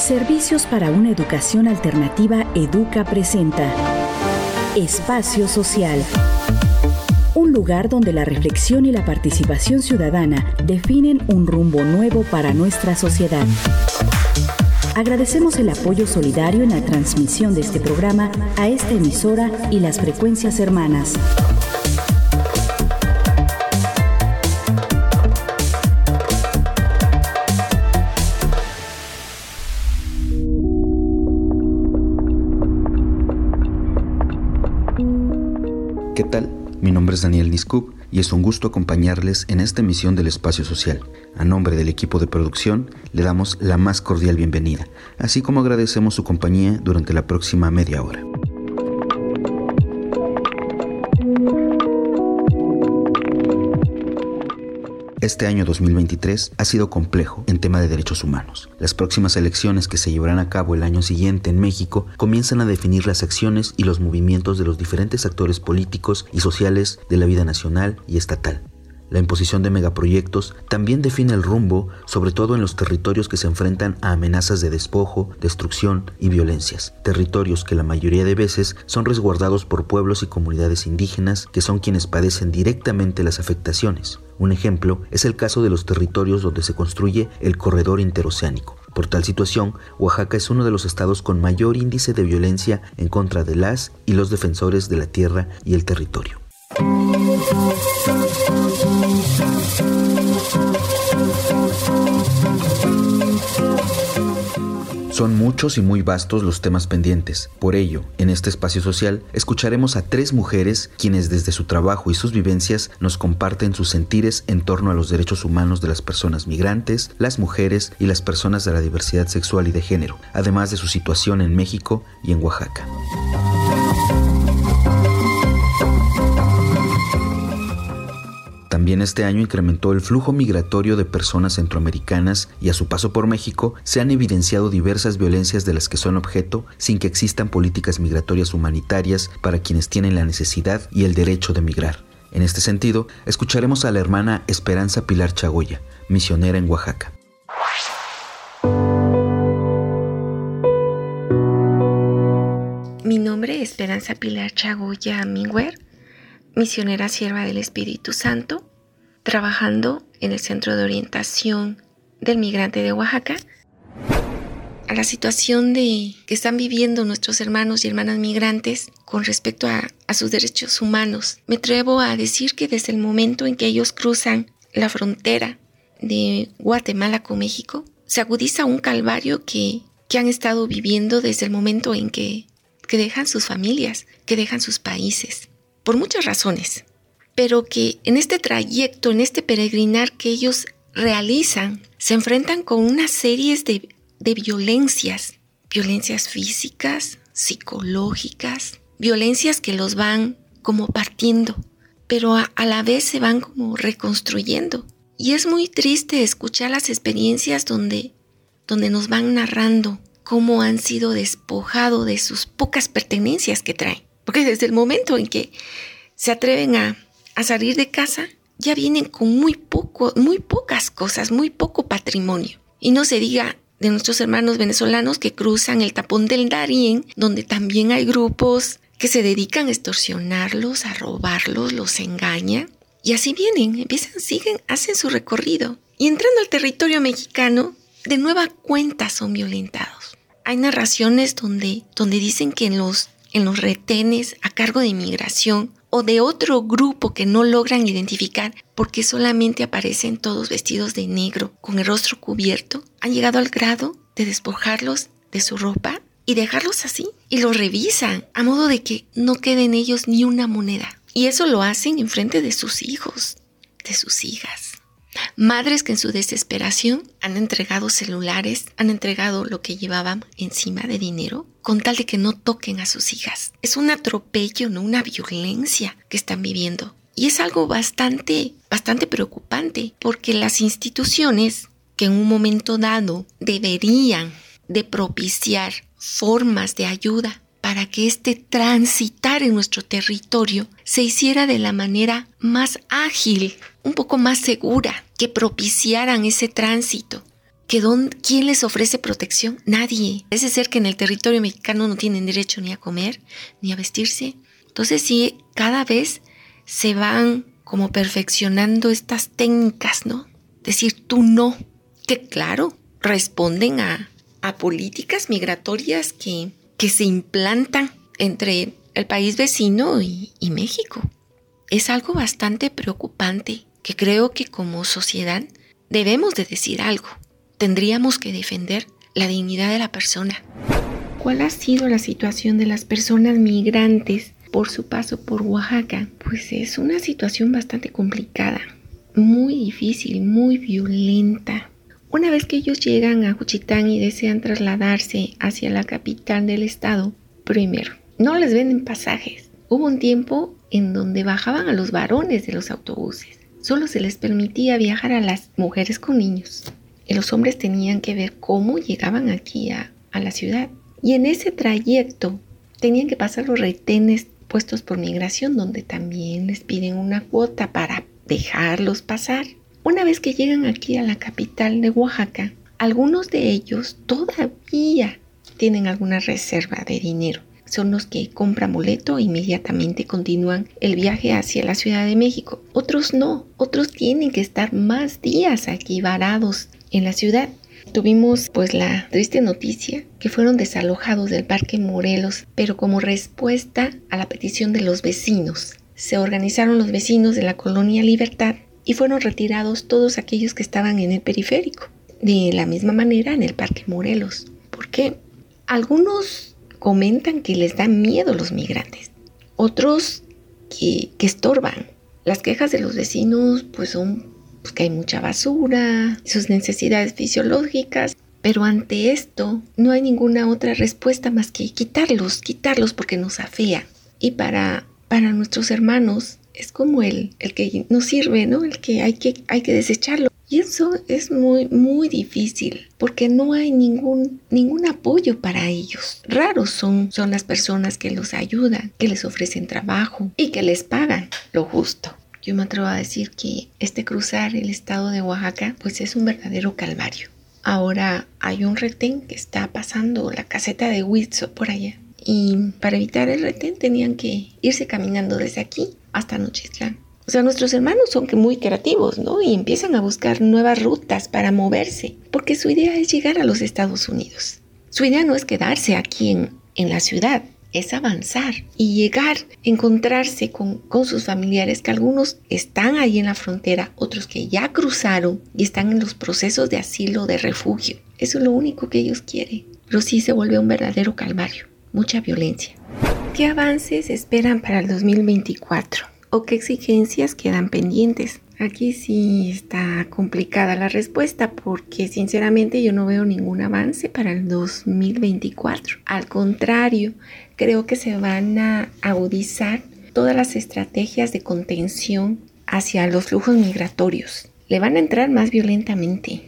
Servicios para una educación alternativa Educa presenta Espacio Social. Un lugar donde la reflexión y la participación ciudadana definen un rumbo nuevo para nuestra sociedad. Agradecemos el apoyo solidario en la transmisión de este programa a esta emisora y las frecuencias hermanas. Nombre es Daniel Niscup y es un gusto acompañarles en esta emisión del Espacio Social. A nombre del equipo de producción, le damos la más cordial bienvenida, así como agradecemos su compañía durante la próxima media hora. Este año 2023 ha sido complejo en tema de derechos humanos. Las próximas elecciones que se llevarán a cabo el año siguiente en México comienzan a definir las acciones y los movimientos de los diferentes actores políticos y sociales de la vida nacional y estatal. La imposición de megaproyectos también define el rumbo, sobre todo en los territorios que se enfrentan a amenazas de despojo, destrucción y violencias. Territorios que la mayoría de veces son resguardados por pueblos y comunidades indígenas que son quienes padecen directamente las afectaciones. Un ejemplo es el caso de los territorios donde se construye el corredor interoceánico. Por tal situación, Oaxaca es uno de los estados con mayor índice de violencia en contra de las y los defensores de la tierra y el territorio. Son muchos y muy vastos los temas pendientes. Por ello, en este espacio social escucharemos a tres mujeres quienes desde su trabajo y sus vivencias nos comparten sus sentires en torno a los derechos humanos de las personas migrantes, las mujeres y las personas de la diversidad sexual y de género, además de su situación en México y en Oaxaca. También este año incrementó el flujo migratorio de personas centroamericanas y a su paso por México se han evidenciado diversas violencias de las que son objeto sin que existan políticas migratorias humanitarias para quienes tienen la necesidad y el derecho de migrar. En este sentido, escucharemos a la hermana Esperanza Pilar Chagoya, misionera en Oaxaca. Mi nombre es Esperanza Pilar Chagoya Mingüer, misionera sierva del Espíritu Santo trabajando en el Centro de Orientación del Migrante de Oaxaca. A la situación de que están viviendo nuestros hermanos y hermanas migrantes con respecto a, a sus derechos humanos. Me atrevo a decir que desde el momento en que ellos cruzan la frontera de Guatemala con México, se agudiza un calvario que, que han estado viviendo desde el momento en que, que dejan sus familias, que dejan sus países, por muchas razones pero que en este trayecto, en este peregrinar que ellos realizan, se enfrentan con una serie de, de violencias, violencias físicas, psicológicas, violencias que los van como partiendo, pero a, la vez se van como reconstruyendo. Y es muy triste escuchar las experiencias donde, donde nos van narrando cómo han sido despojados de sus pocas pertenencias que traen. Porque desde el momento en que se atreven a, a salir de casa ya vienen con muy poco, muy pocas cosas, muy poco patrimonio. Y no se diga de nuestros hermanos venezolanos que cruzan el tapón del Darién, donde también hay grupos que se dedican a extorsionarlos, a robarlos, los engañan. Y así vienen, empiezan, siguen, hacen su recorrido. Y entrando al territorio mexicano, de nueva cuenta son violentados. Hay narraciones donde, donde dicen que en los, en los retenes a cargo de inmigración o de otro grupo que no logran identificar porque solamente aparecen todos vestidos de negro con el rostro cubierto, han llegado al grado de despojarlos de su ropa y dejarlos así y los revisan a modo de que no quede en ellos ni una moneda. Y eso lo hacen en frente de sus hijos, de sus hijas. Madres que en su desesperación han entregado celulares, han entregado lo que llevaban encima de dinero con tal de que no toquen a sus hijas. Es un atropello, no una violencia que están viviendo. Y es algo bastante, bastante preocupante porque las instituciones que en un momento dado deberían de propiciar formas de ayuda para que este transitar en nuestro territorio se hiciera de la manera más ágil, un poco más segura, que propiciaran ese tránsito, ¿Que ¿Quién les ofrece protección? Nadie. Parece ser que en el territorio mexicano no tienen derecho ni a comer, ni a vestirse. Entonces sí, cada vez se van como perfeccionando estas técnicas, ¿no? Decir tú no, que claro, responden a, a políticas migratorias que, que se implantan entre el país vecino y México. Es algo bastante preocupante que creo que como sociedad debemos de decir algo tendríamos que defender la dignidad de la persona. ¿Cuál ha sido la situación de las personas migrantes por su paso por Oaxaca? Pues es una situación bastante complicada, muy difícil, muy violenta. Una vez que ellos llegan a Juchitán y desean trasladarse hacia la capital del estado, primero, no les venden pasajes. Hubo un tiempo en donde bajaban a los varones de los autobuses. Solo se les permitía viajar a las mujeres con niños y los hombres tenían que ver cómo llegaban aquí a, la ciudad. Y en ese trayecto tenían que pasar los retenes puestos por migración, donde también les piden una cuota para dejarlos pasar. Una vez que llegan aquí a la capital de Oaxaca, algunos de ellos todavía tienen alguna reserva de dinero. Son los que compran boleto e inmediatamente continúan el viaje hacia la Ciudad de México. Otros no, otros tienen que estar más días aquí varados en la ciudad. Tuvimos pues la triste noticia que fueron desalojados del Parque Morelos, pero como respuesta a la petición de los vecinos. Se organizaron los vecinos de la colonia Libertad y fueron retirados todos aquellos que estaban en el periférico. De la misma manera en el Parque Morelos. Porque algunos comentan que les dan miedo los migrantes, otros que, que estorban. Las quejas de los vecinos pues son pues, que hay mucha basura, sus necesidades fisiológicas, pero ante esto no hay ninguna otra respuesta más que quitarlos, quitarlos porque nos afea. Y para, para nuestros hermanos es como el, el que nos sirve, ¿no? El que hay, que hay que desecharlo. Y eso es muy, muy difícil porque no hay ningún, ningún apoyo para ellos. Raros son, son las personas que los ayudan, que les ofrecen trabajo y que les pagan lo justo. Yo me atrevo a decir que este cruzar el estado de Oaxaca pues es un verdadero calvario. Ahora hay un retén que está pasando la caseta de Huitzo por allá. Y para evitar el retén tenían que irse caminando desde aquí hasta Nochistlán. O sea, nuestros hermanos son muy creativos, ¿no? Y empiezan a buscar nuevas rutas para moverse, porque su idea es llegar a los Estados Unidos. Su idea no es quedarse aquí en, en la ciudad, es avanzar y llegar, encontrarse con, sus familiares, que algunos están ahí en la frontera, otros que ya cruzaron y están en los procesos de asilo, de refugio. Eso es lo único que ellos quieren. Pero sí se vuelve un verdadero calvario, mucha violencia. ¿Qué avances esperan para el 2024? ¿O qué exigencias quedan pendientes? Aquí sí está complicada la respuesta porque sinceramente yo no veo ningún avance para el 2024. Al contrario, creo que se van a agudizar todas las estrategias de contención hacia los flujos migratorios. Le van a entrar más violentamente.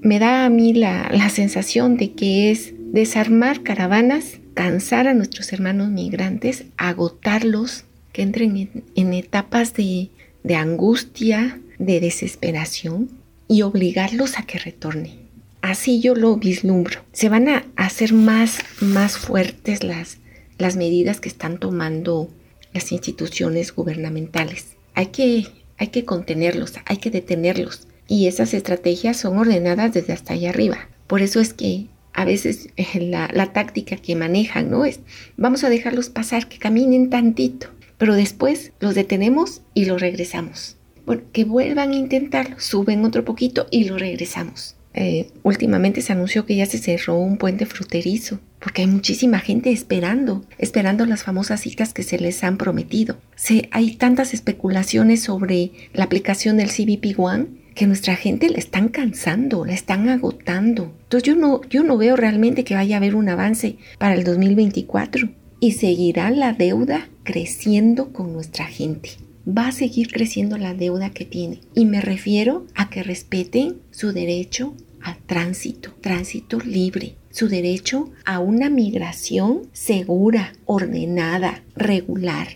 me da a mí la, sensación de que es desarmar caravanas, cansar a nuestros hermanos migrantes, agotarlos, que entren en etapas de angustia, de desesperación y obligarlos a que retornen. Así yo lo vislumbro. Se van a hacer más, más fuertes las, las medidas que están tomando las instituciones gubernamentales. Hay que, hay que contenerlos, hay que detenerlos. Y esas estrategias son ordenadas desde hasta allá arriba. Por eso es que a veces eh, la, táctica que manejan, ¿no? Es, vamos a dejarlos pasar, que caminen tantito pero después los detenemos y los regresamos. Bueno, que vuelvan a intentarlo, suben otro poquito y lo regresamos. Eh, últimamente se anunció que ya se cerró un puente fruterizo, porque hay muchísima gente esperando, esperando las famosas citas que se les han prometido. Se, hay tantas especulaciones sobre la aplicación del CBP One que nuestra gente la están cansando, la están agotando. Entonces yo no, yo no veo realmente que vaya a haber un avance para el 2024 y seguirá la deuda creciendo con nuestra gente. Va a seguir creciendo la deuda que tiene. Y me refiero a que respeten su derecho al tránsito, tránsito libre, su derecho a una migración segura, ordenada, regular.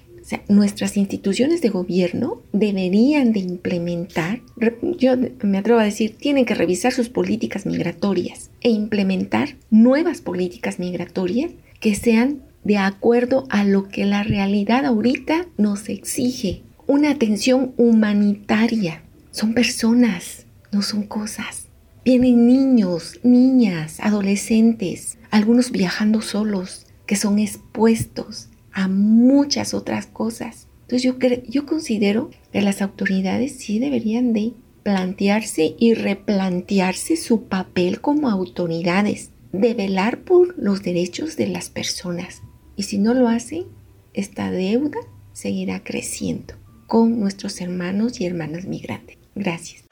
Nuestras instituciones de gobierno deberían de implementar, yo me atrevo a decir, tienen que revisar sus políticas migratorias e implementar nuevas políticas migratorias que sean de acuerdo a lo que la realidad ahorita nos exige. Una atención humanitaria. Son personas, no son cosas. Vienen niños, niñas, adolescentes, algunos viajando solos, que son expuestos a muchas otras cosas. Entonces yo, yo considero que las autoridades sí deberían de plantearse y replantearse su papel como autoridades, de velar por los derechos de las personas. Y si no lo hacen, esta deuda seguirá creciendo con nuestros hermanos y hermanas migrantes. Gracias.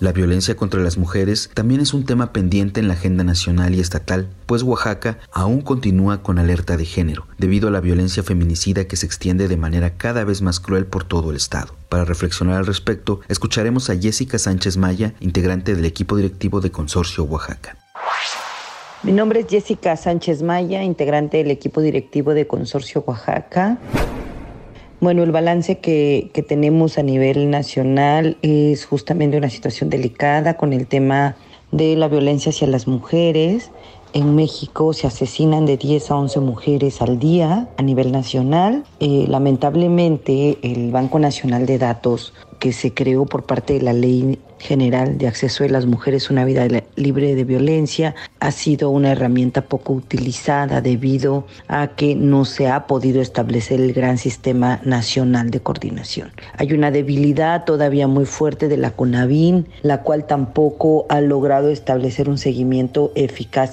La violencia contra las mujeres también es un tema pendiente en la agenda nacional y estatal, pues Oaxaca aún continúa con alerta de género, debido a la violencia feminicida que se extiende de manera cada vez más cruel por todo el estado. Para reflexionar al respecto, escucharemos a Jessica Sánchez Maya, integrante del equipo directivo de Consorcio Oaxaca. Mi nombre es Jessica Sánchez Maya, integrante del equipo directivo de Consorcio Oaxaca. Bueno, el balance que, que, tenemos a nivel nacional es justamente una situación delicada con el tema de la violencia hacia las mujeres. En México se asesinan de 10 a 11 mujeres al día a nivel nacional. Eh, lamentablemente, el Banco Nacional de Datos que se creó por parte de la Ley General de Acceso de las Mujeres a una vida libre de violencia ha sido una herramienta poco utilizada debido a que no se ha podido establecer el gran sistema nacional de coordinación. Hay una debilidad todavía muy fuerte de la CONAVIN, la cual tampoco ha logrado establecer un seguimiento eficaz,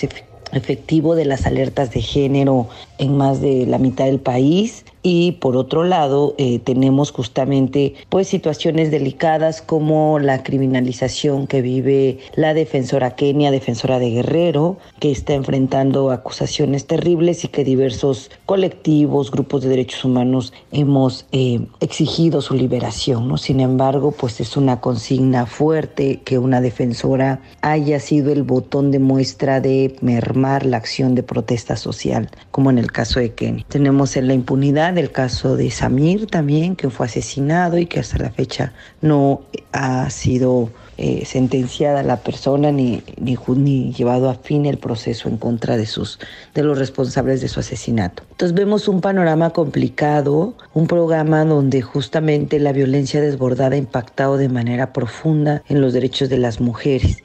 efectivo de las alertas de género en más de la mitad del país y por otro lado eh, tenemos justamente pues situaciones delicadas como la criminalización que vive la defensora Kenia, defensora de Guerrero, que está enfrentando acusaciones terribles y que diversos colectivos, grupos de derechos humanos hemos eh, exigido su liberación. ¿no? Sin embargo, pues es una consigna fuerte que una defensora haya sido el botón de muestra de mermar la acción de protesta social, como en el caso de Kenia. Tenemos en la impunidad del caso de Samir también, que fue asesinado y que hasta la fecha no ha sido eh, sentenciada la persona ni, ni, ni, llevado a fin el proceso en contra de, sus, de los responsables de su asesinato. Entonces vemos un panorama complicado, un programa donde justamente la violencia desbordada ha impactado de manera profunda en los derechos de las mujeres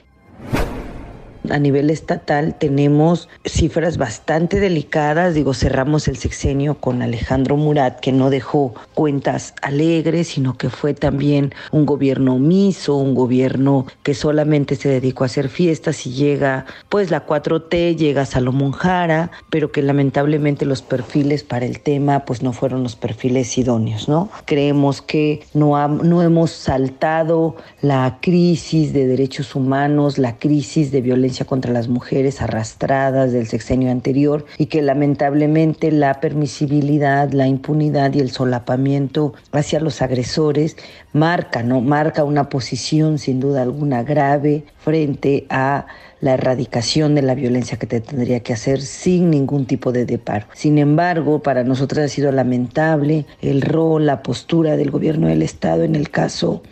a nivel estatal tenemos cifras bastante delicadas. Digo, cerramos el sexenio con Alejandro Murat, que no dejó cuentas alegres, sino que fue también un gobierno omiso, un gobierno que solamente se dedicó a hacer fiestas y llega, pues la 4T, llega Salomón Jara, pero que lamentablemente los perfiles para el tema, pues no fueron los perfiles idóneos, ¿no? Creemos que no, no hemos saltado la crisis de derechos humanos, la crisis de contra las mujeres arrastradas del sexenio anterior y que lamentablemente la permisibilidad, la impunidad y el solapamiento hacia los agresores marca, ¿no? Marca una posición sin duda alguna grave frente a la erradicación de la violencia que te tendría que hacer sin ningún tipo de deparo. Sin embargo, para nosotros ha sido lamentable el rol, la postura del gobierno del Estado en el caso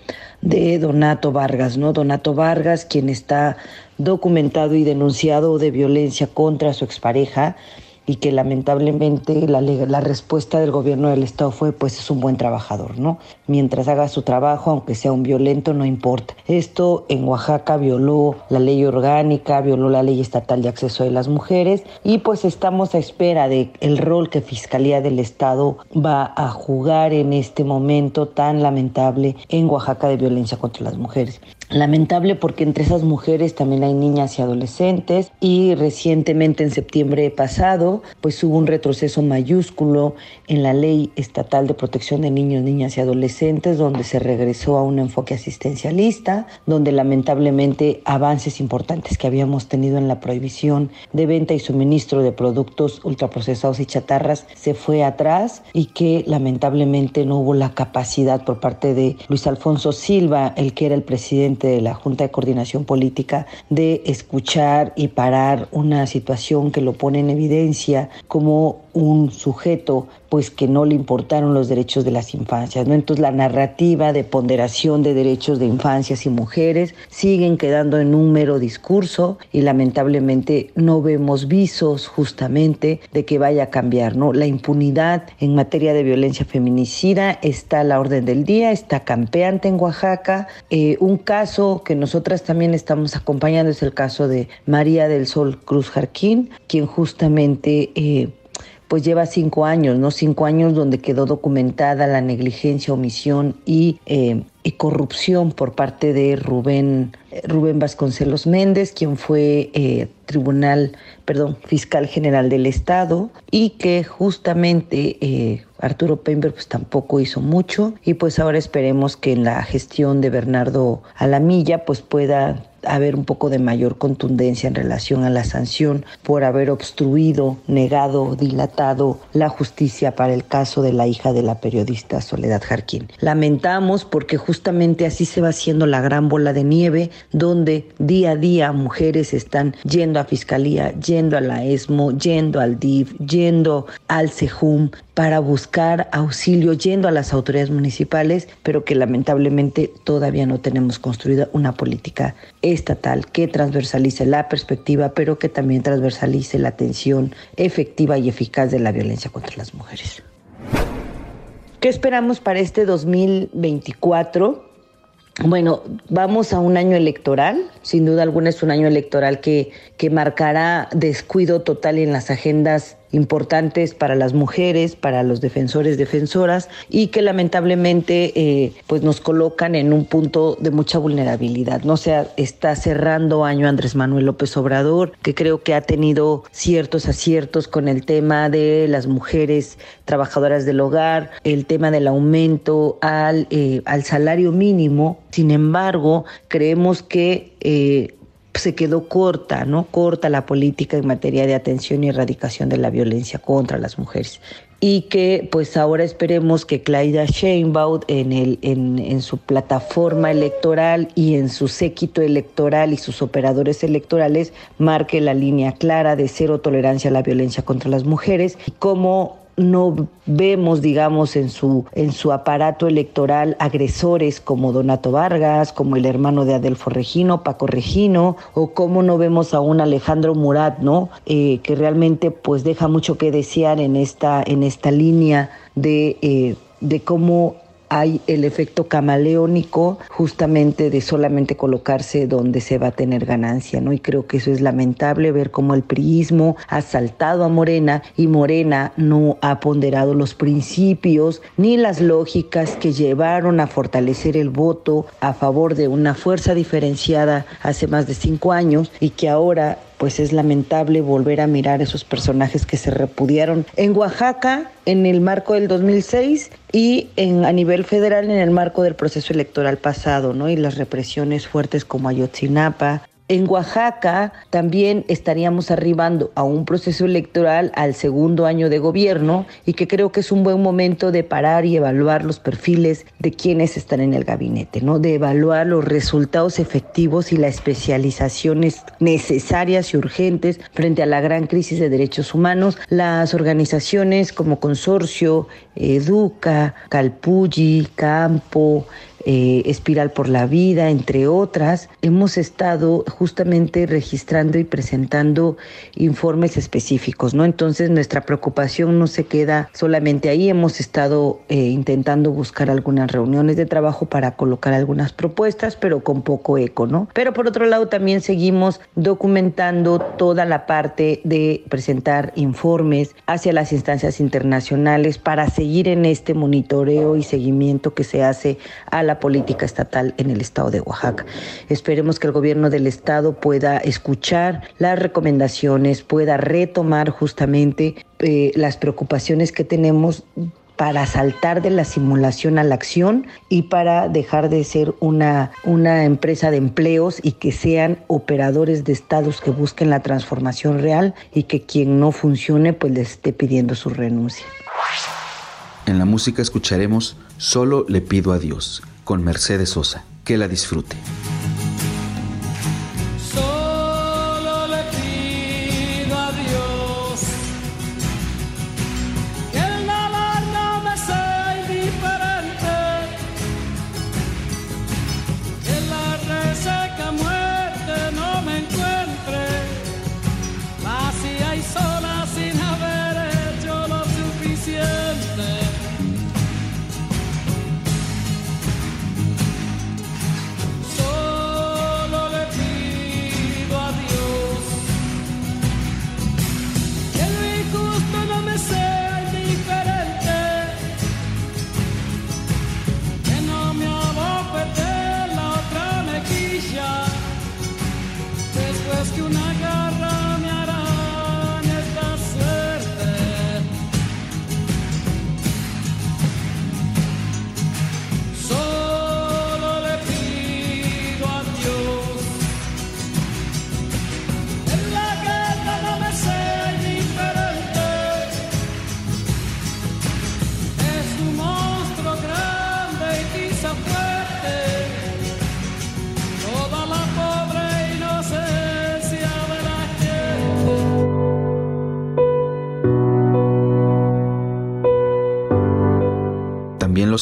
de Donato Vargas, ¿no? Donato Vargas, quien está documentado y denunciado de violencia contra su expareja y que lamentablemente la, la, respuesta del gobierno del estado fue pues es un buen trabajador, ¿no? Mientras haga su trabajo, aunque sea un violento, no importa. Esto en Oaxaca violó la ley orgánica, violó la ley estatal de acceso de las mujeres y pues estamos a espera de el rol que Fiscalía del Estado va a jugar en este momento tan lamentable en Oaxaca de violencia contra las mujeres. Lamentable porque entre esas mujeres también hay niñas y adolescentes y recientemente en septiembre pasado pues hubo un retroceso mayúsculo en la ley estatal de protección de niños, niñas y adolescentes, donde se regresó a un enfoque asistencialista, donde lamentablemente avances importantes que habíamos tenido en la prohibición de venta y suministro de productos ultraprocesados y chatarras se fue atrás y que lamentablemente no hubo la capacidad por parte de Luis Alfonso Silva, el que era el presidente de la Junta de Coordinación Política, de escuchar y parar una situación que lo pone en evidencia como un sujeto pues que no le importaron los derechos de las infancias, ¿no? Entonces la narrativa de ponderación de derechos de infancias y mujeres siguen quedando en un mero discurso y lamentablemente no vemos visos justamente de que vaya a cambiar, ¿no? La impunidad en materia de violencia feminicida está a la orden del día, está campeante en Oaxaca. Eh, un caso que nosotras también estamos acompañando es el caso de María del Sol Cruz Jarquín, quien justamente eh, pues lleva cinco años, ¿no? Cinco años donde quedó documentada la negligencia, omisión y, eh, y corrupción por parte de Rubén, Rubén Vasconcelos Méndez, quien fue eh, tribunal, perdón, fiscal general del Estado, y que justamente eh, Arturo Pember pues tampoco hizo mucho, y pues ahora esperemos que en la gestión de Bernardo Alamilla pues pueda haber un poco de mayor contundencia en relación a la sanción por haber obstruido, negado, dilatado la justicia para el caso de la hija de la periodista Soledad Jarquín. Lamentamos porque justamente así se va haciendo la gran bola de nieve donde día a día mujeres están yendo a fiscalía, yendo a la ESMO, yendo al DIF, yendo al CEJUM para buscar auxilio, yendo a las autoridades municipales, pero que lamentablemente todavía no tenemos construida una política estatal que transversalice la perspectiva, pero que también transversalice la atención efectiva y eficaz de la violencia contra las mujeres. ¿Qué esperamos para este 2024? Bueno, vamos a un año electoral, sin duda alguna es un año electoral que, que marcará descuido total en las agendas importantes para las mujeres, para los defensores, defensoras, y que lamentablemente eh, pues nos colocan en un punto de mucha vulnerabilidad. No está cerrando año Andrés Manuel López Obrador, que creo que ha tenido ciertos aciertos con el tema de las mujeres trabajadoras del hogar, el tema del aumento al, eh, al salario mínimo. Sin embargo, creemos que eh, se quedó corta, ¿no? Corta la política en materia de atención y erradicación de la violencia contra las mujeres. Y que pues ahora esperemos que Claudia Sheinbaum en, el, en, en su plataforma electoral y en su séquito electoral y sus operadores electorales marque la línea clara de cero tolerancia a la violencia contra las mujeres y cómo no vemos, digamos, en su, en su aparato electoral agresores como Donato Vargas, como el hermano de Adelfo Regino, Paco Regino, o cómo no vemos a un Alejandro Murat, ¿no? Eh, que realmente pues deja mucho que desear en esta, en esta línea de, eh, de cómo hay el efecto camaleónico justamente de solamente colocarse donde se va a tener ganancia, ¿no? Y creo que eso es lamentable ver cómo el priismo ha saltado a Morena y Morena no ha ponderado los principios ni las lógicas que llevaron a fortalecer el voto a favor de una fuerza diferenciada hace más de cinco años y que ahora pues es lamentable volver a mirar esos personajes que se repudiaron en Oaxaca en el marco del 2006 y en, a nivel federal en el marco del proceso electoral pasado, ¿no? Y las represiones fuertes como Ayotzinapa, en Oaxaca también estaríamos arribando a un proceso electoral al segundo año de gobierno y que creo que es un buen momento de parar y evaluar los perfiles de quienes están en el gabinete, ¿no? De evaluar los resultados efectivos y las especializaciones necesarias y urgentes frente a la gran crisis de derechos humanos. Las organizaciones como Consorcio, Educa, Calpulli, Campo, eh, Espiral por la Vida, entre otras, hemos estado justamente registrando y presentando informes específicos, ¿no? Entonces nuestra preocupación no se queda solamente ahí, hemos estado eh, intentando buscar algunas reuniones de trabajo para colocar algunas propuestas, pero con poco eco, ¿no? Pero por otro lado también seguimos documentando toda la parte de presentar informes hacia las instancias internacionales para seguir en este monitoreo y seguimiento que se hace a la la política estatal en el estado de Oaxaca. Esperemos que el gobierno del estado pueda escuchar las recomendaciones, pueda retomar justamente eh, las preocupaciones que tenemos para saltar de la simulación a la acción y para dejar de ser una, una empresa de empleos y que sean operadores de estados que busquen la transformación real y que quien no funcione pues les esté pidiendo su renuncia. En la música escucharemos Solo le pido a Dios con Mercedes Sosa. Que la disfrute.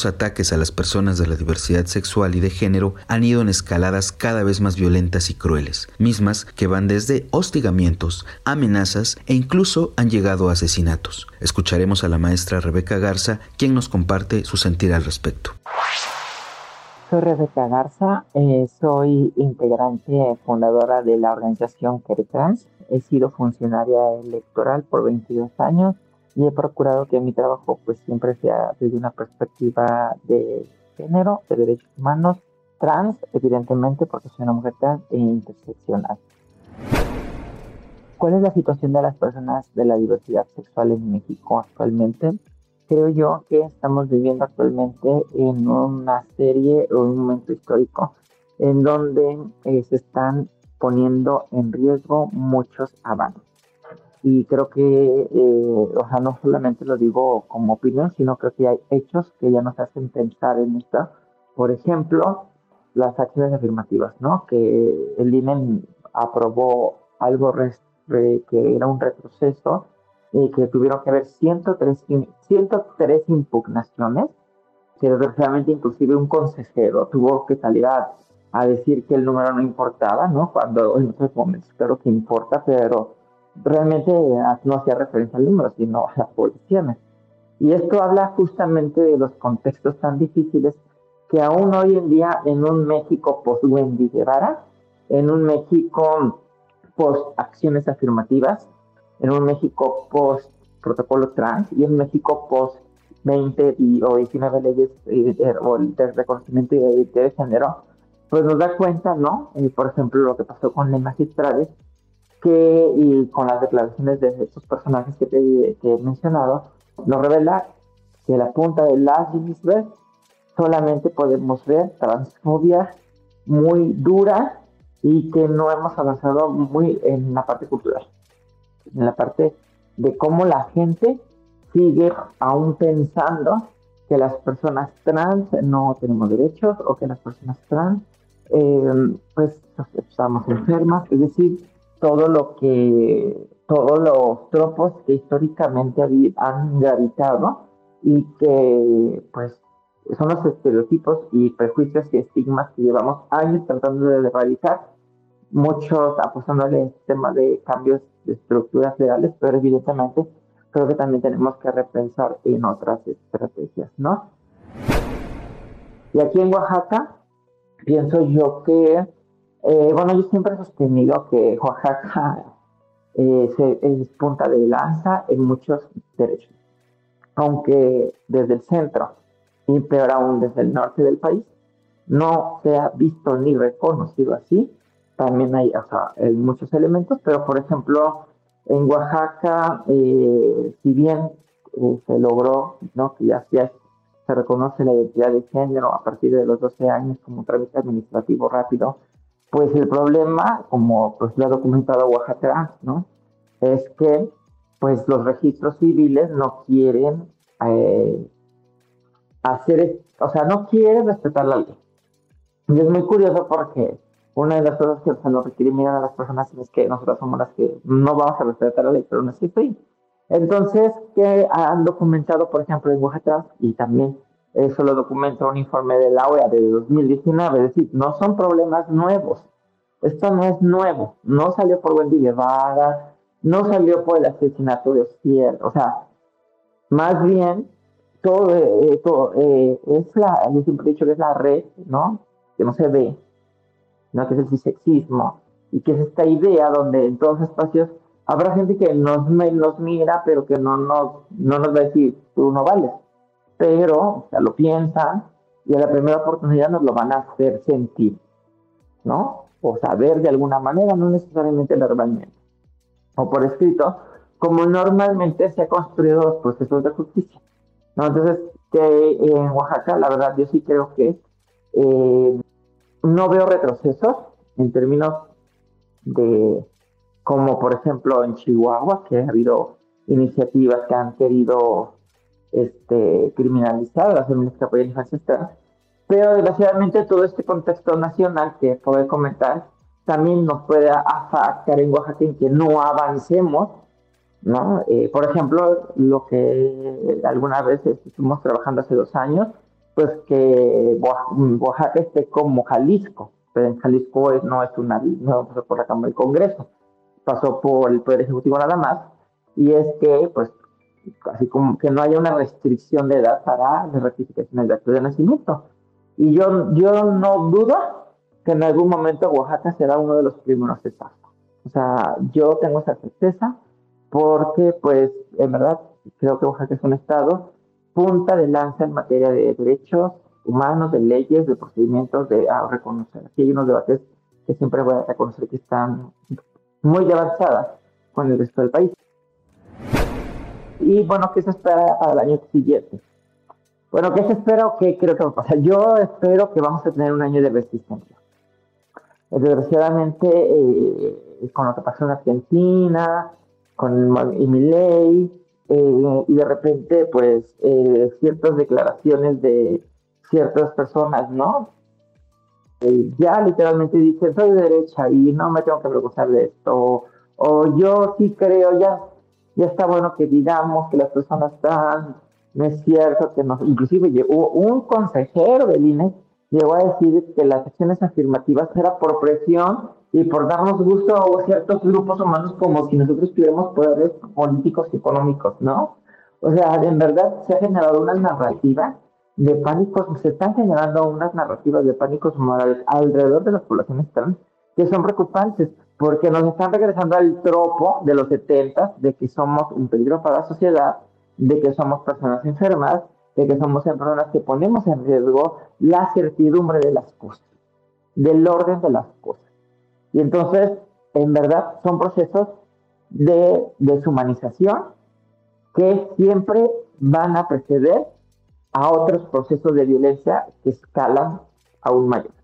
Ataques a las personas de la diversidad sexual y de género han ido en escaladas cada vez más violentas y crueles, mismas que van desde hostigamientos, amenazas e incluso han llegado a asesinatos. Escucharemos a la maestra Rebeca Garza, quien nos comparte su sentir al respecto. Soy Rebeca Garza, eh, soy integrante fundadora de la organización Queretrans. He sido funcionaria electoral por 22 años y he procurado que mi trabajo pues siempre sea desde una perspectiva de género, de derechos humanos, trans, evidentemente porque soy una mujer trans e interseccional. ¿Cuál es la situación de las personas de la diversidad sexual en México actualmente? Creo yo que estamos viviendo actualmente en una serie o un momento histórico en donde eh, se están poniendo en riesgo muchos avances y creo que, eh, o sea, no solamente lo digo como opinión, sino creo que hay hechos que ya nos hacen pensar en esto. Por ejemplo, las acciones afirmativas, ¿no? Que el INE aprobó algo que era un retroceso y que tuvieron que haber 103, 103 impugnaciones, que desgraciadamente inclusive un consejero tuvo que salir a, a decir que el número no importaba, ¿no? Cuando en otros momentos claro que importa, pero realmente no hacía referencia al número, sino a las poblaciones. Y esto habla justamente de los contextos tan difíciles que aún hoy en día en un México post-Wendy Guevara, en un México post-acciones afirmativas, en un México post-protocolo trans y en México post-20 o 19 leyes eh, de, reconocimiento de identidad de género, pues nos da cuenta, ¿no? Eh, por ejemplo, lo que pasó con las magistrades, que y con las declaraciones de estos personajes que te he mencionado, nos revela que la punta de las iceberg solamente podemos ver transfobia muy dura y que no hemos avanzado muy en la parte cultural, en la parte de cómo la gente sigue aún pensando que las personas trans no tenemos derechos o que las personas trans eh, pues estamos enfermas, es decir, todo lo que, todos los tropos que históricamente han gravitado y que pues son los estereotipos y prejuicios y estigmas que llevamos años tratando de erradicar, muchos apostándole en el tema de cambios de estructuras legales, pero evidentemente creo que también tenemos que repensar en otras estrategias, ¿no? Y aquí en Oaxaca, pienso yo que eh, bueno, yo siempre he sostenido que Oaxaca eh, es punta de lanza en muchos derechos, aunque desde el centro y peor aún desde el norte del país, no sea visto ni reconocido así. También hay, o sea, muchos elementos, pero por ejemplo, en Oaxaca, eh, si bien se logró, ¿no? Que ya, se reconoce la identidad de género a partir de los 12 años como un trámite administrativo rápido, pues el problema, como pues lo ha documentado Oaxaca, ¿no? Es que pues los registros civiles no quieren eh, hacer, o sea, no quieren respetar la ley. Y es muy curioso porque una de las cosas que se nos recriminan a las personas es que nosotros somos las que no vamos a respetar la ley, pero no es así. Entonces, que han documentado, por ejemplo, en Oaxaca, y también eso lo documenta un informe de la OEA de 2019, es decir, no son problemas nuevos. Esto no es nuevo, no salió por Wendy Guevara, no salió por el asesinato de Osier, o sea, más bien, todo, eh, eh, es la, yo siempre he dicho que es la red, ¿no? Que no se ve, ¿no? Que es el bisexismo, y que es esta idea donde en todos los espacios habrá gente que nos, nos mira, pero que no nos, no nos va a decir, tú no vales. Pero, o sea, lo piensan y a la primera oportunidad nos lo van a hacer sentir, ¿no? O saber de alguna manera, no necesariamente verbalmente o por escrito, como normalmente se ha construido los procesos de justicia. ¿no? Entonces, que en Oaxaca, la verdad, yo sí creo que eh, no veo retrocesos en términos de, como por ejemplo en Chihuahua, que ha habido iniciativas que han querido este, criminalizar a las familias que apoyan infancia pero desgraciadamente todo este contexto nacional que puedo comentar también nos puede afectar en Oaxaca en que no avancemos, ¿no? Eh, por ejemplo, lo que algunas veces estuvimos trabajando hace dos años, pues que Oaxaca esté como Jalisco, pero en Jalisco no es una, no pasó por la Cámara del Congreso, pasó por el Poder Ejecutivo nada más, y es que, pues, así como que no haya una restricción de edad para la rectificación de acto de nacimiento. Y yo, yo no dudo que en algún momento Oaxaca será uno de los primeros estados. O sea, yo tengo esa certeza porque, pues, en verdad, creo que Oaxaca es un estado punta de lanza en materia de derechos humanos, de leyes, de procedimientos, de reconocer. Aquí hay unos debates que siempre voy a reconocer que están muy avanzadas con el resto del país. Y bueno, ¿qué se espera para el año siguiente? Bueno, ¿qué se espera o qué creo que va a pasar? Yo espero que vamos a tener un año de resistencia desgraciadamente eh, con lo que pasó en Argentina, con Milei, eh, y de repente pues eh, ciertas declaraciones de ciertas personas, ¿no? ya literalmente dicen, soy de derecha y no me tengo que preocupar de esto, o, yo sí creo, ya, ya está bueno que digamos que las personas están, no es cierto que nos, inclusive hubo un consejero del INE llegó a decir que las acciones afirmativas era por presión y por darnos gusto a ciertos grupos humanos como si nosotros tuviéramos poderes políticos y económicos, ¿no? O sea, en verdad se ha generado una narrativa de pánicos, se están generando unas narrativas de pánicos morales alrededor de las poblaciones trans que son preocupantes porque nos están regresando al tropo de los 70 de que somos un peligro para la sociedad, de que somos personas enfermas, de que somos personas que ponemos en riesgo la certidumbre de las cosas, del orden de las cosas. Y entonces, en verdad, son procesos de deshumanización que siempre van a preceder a otros procesos de violencia que escalan aún mayor.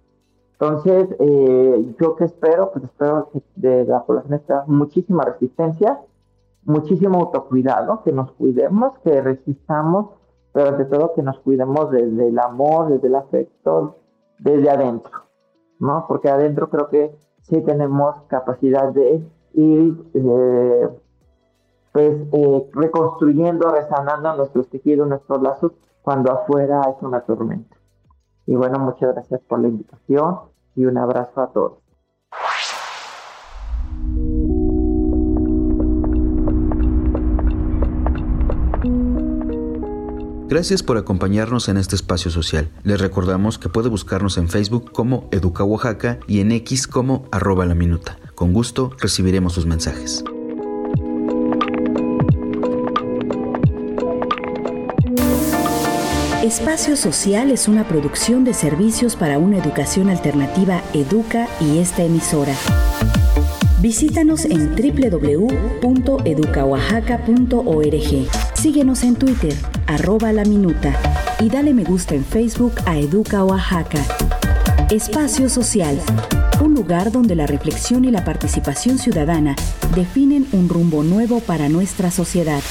Entonces, eh, yo que espero, pues espero que de la población esté muchísima resistencia, muchísimo autocuidado, que nos cuidemos, que resistamos pero ante todo que nos cuidemos desde el amor, desde el afecto, desde adentro, ¿no? Porque adentro creo que sí tenemos capacidad de ir, eh, pues, eh, reconstruyendo, resanando nuestros tejidos, nuestros lazos, cuando afuera es una tormenta. Y bueno, muchas gracias por la invitación y un abrazo a todos. Gracias por acompañarnos en este espacio social. Les recordamos que puede buscarnos en Facebook como Educa Oaxaca y en X como arroba la minuta. Con gusto recibiremos sus mensajes. Espacio Social es una producción de servicios para una educación alternativa Educa y esta emisora. Visítanos en www.educaoaxaca.org. Síguenos en Twitter, arroba la minuta, y dale me gusta en Facebook a Educa Oaxaca. Espacio Social, un lugar donde la reflexión y la participación ciudadana definen un rumbo nuevo para nuestra sociedad.